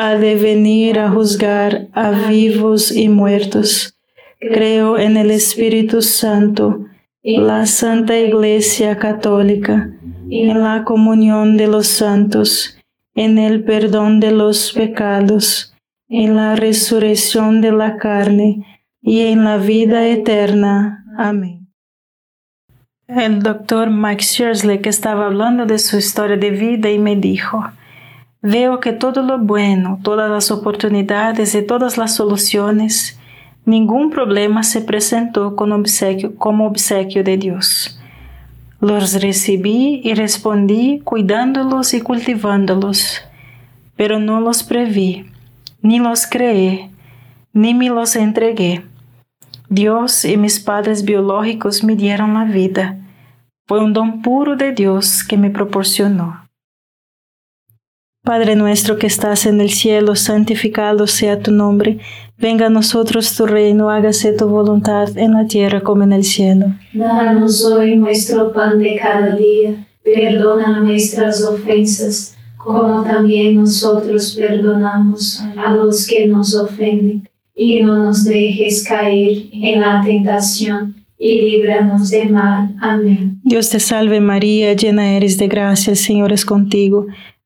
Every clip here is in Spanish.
ha de venir a juzgar a vivos y muertos. Creo en el Espíritu Santo, la Santa Iglesia Católica, en la comunión de los santos, en el perdón de los pecados, en la resurrección de la carne y en la vida eterna. Amén. El doctor Mike Schersley que estaba hablando de su historia de vida y me dijo, Veo que todo lo bueno, todas las oportunidades y todas las soluciones, ningún problema se presentó como obsequio de Dios. Los recibí y respondí cuidándolos y cultivándolos, pero no los preví, ni los creé, ni me los entregué. Dios y mis padres biológicos me dieron la vida. Fue un don puro de Dios que me proporcionó. Padre nuestro que estás en el cielo, santificado sea tu nombre. Venga a nosotros tu reino, hágase tu voluntad en la tierra como en el cielo. Danos hoy nuestro pan de cada día. Perdona nuestras ofensas, como también nosotros perdonamos a los que nos ofenden. Y no nos dejes caer en la tentación y líbranos del mal. Amén. Dios te salve María, llena eres de gracia, el Señor es contigo.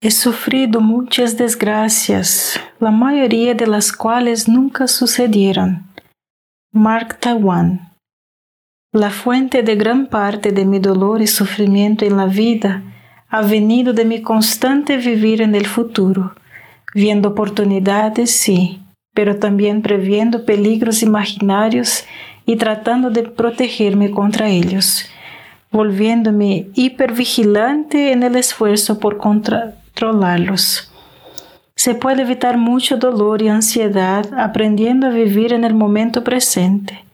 He sufrido muchas desgracias, la mayoría de las cuales nunca sucedieron. Mark Twain. La fuente de gran parte de mi dolor y sufrimiento en la vida ha venido de mi constante vivir en el futuro, viendo oportunidades, sí, pero también previendo peligros imaginarios y tratando de protegerme contra ellos, volviéndome hipervigilante en el esfuerzo por controlarlos. Se puede evitar mucho dolor y ansiedad aprendiendo a vivir en el momento presente.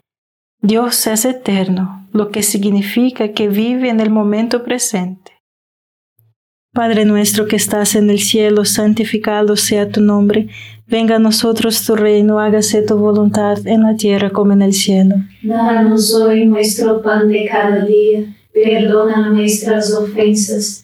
Dios es eterno, lo que significa que vive en el momento presente. Padre nuestro que estás en el cielo, santificado sea tu nombre, venga a nosotros tu reino, hágase tu voluntad en la tierra como en el cielo. Danos hoy nuestro pan de cada día, perdona nuestras ofensas,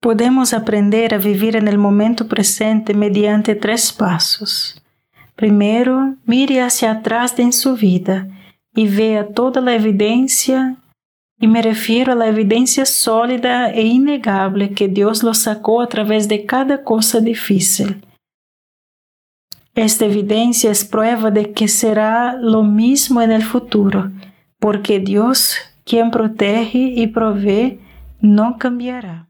Podemos aprender a vivir en el momento presente mediante tres pasos. Primero, mire hacia atrás en su vida y vea toda la evidencia, y me refiero a la evidencia sólida e innegable que Dios lo sacó a través de cada cosa difícil esta evidencia es prueba de que será lo mismo en el futuro, porque Dios, quien protege y provee, no cambiará.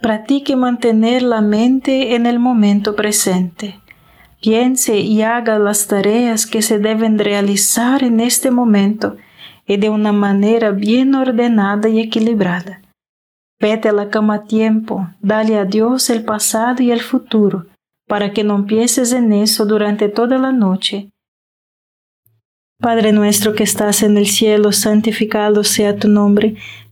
practique mantener la mente en el momento presente. Piense y haga las tareas que se deben realizar en este momento y de una manera bien ordenada y equilibrada. Vete a la cama a tiempo, dale a Dios el pasado y el futuro, para que no empieces en eso durante toda la noche. Padre nuestro que estás en el cielo, santificado sea tu nombre,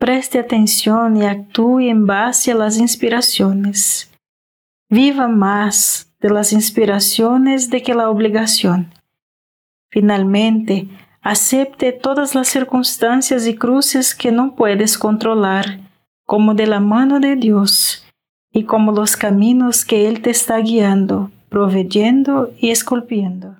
Preste atención y actúe en base a las inspiraciones. Viva más de las inspiraciones de que la obligación. Finalmente, acepte todas las circunstancias y cruces que no puedes controlar, como de la mano de Dios y como los caminos que Él te está guiando, proveyendo y esculpiendo.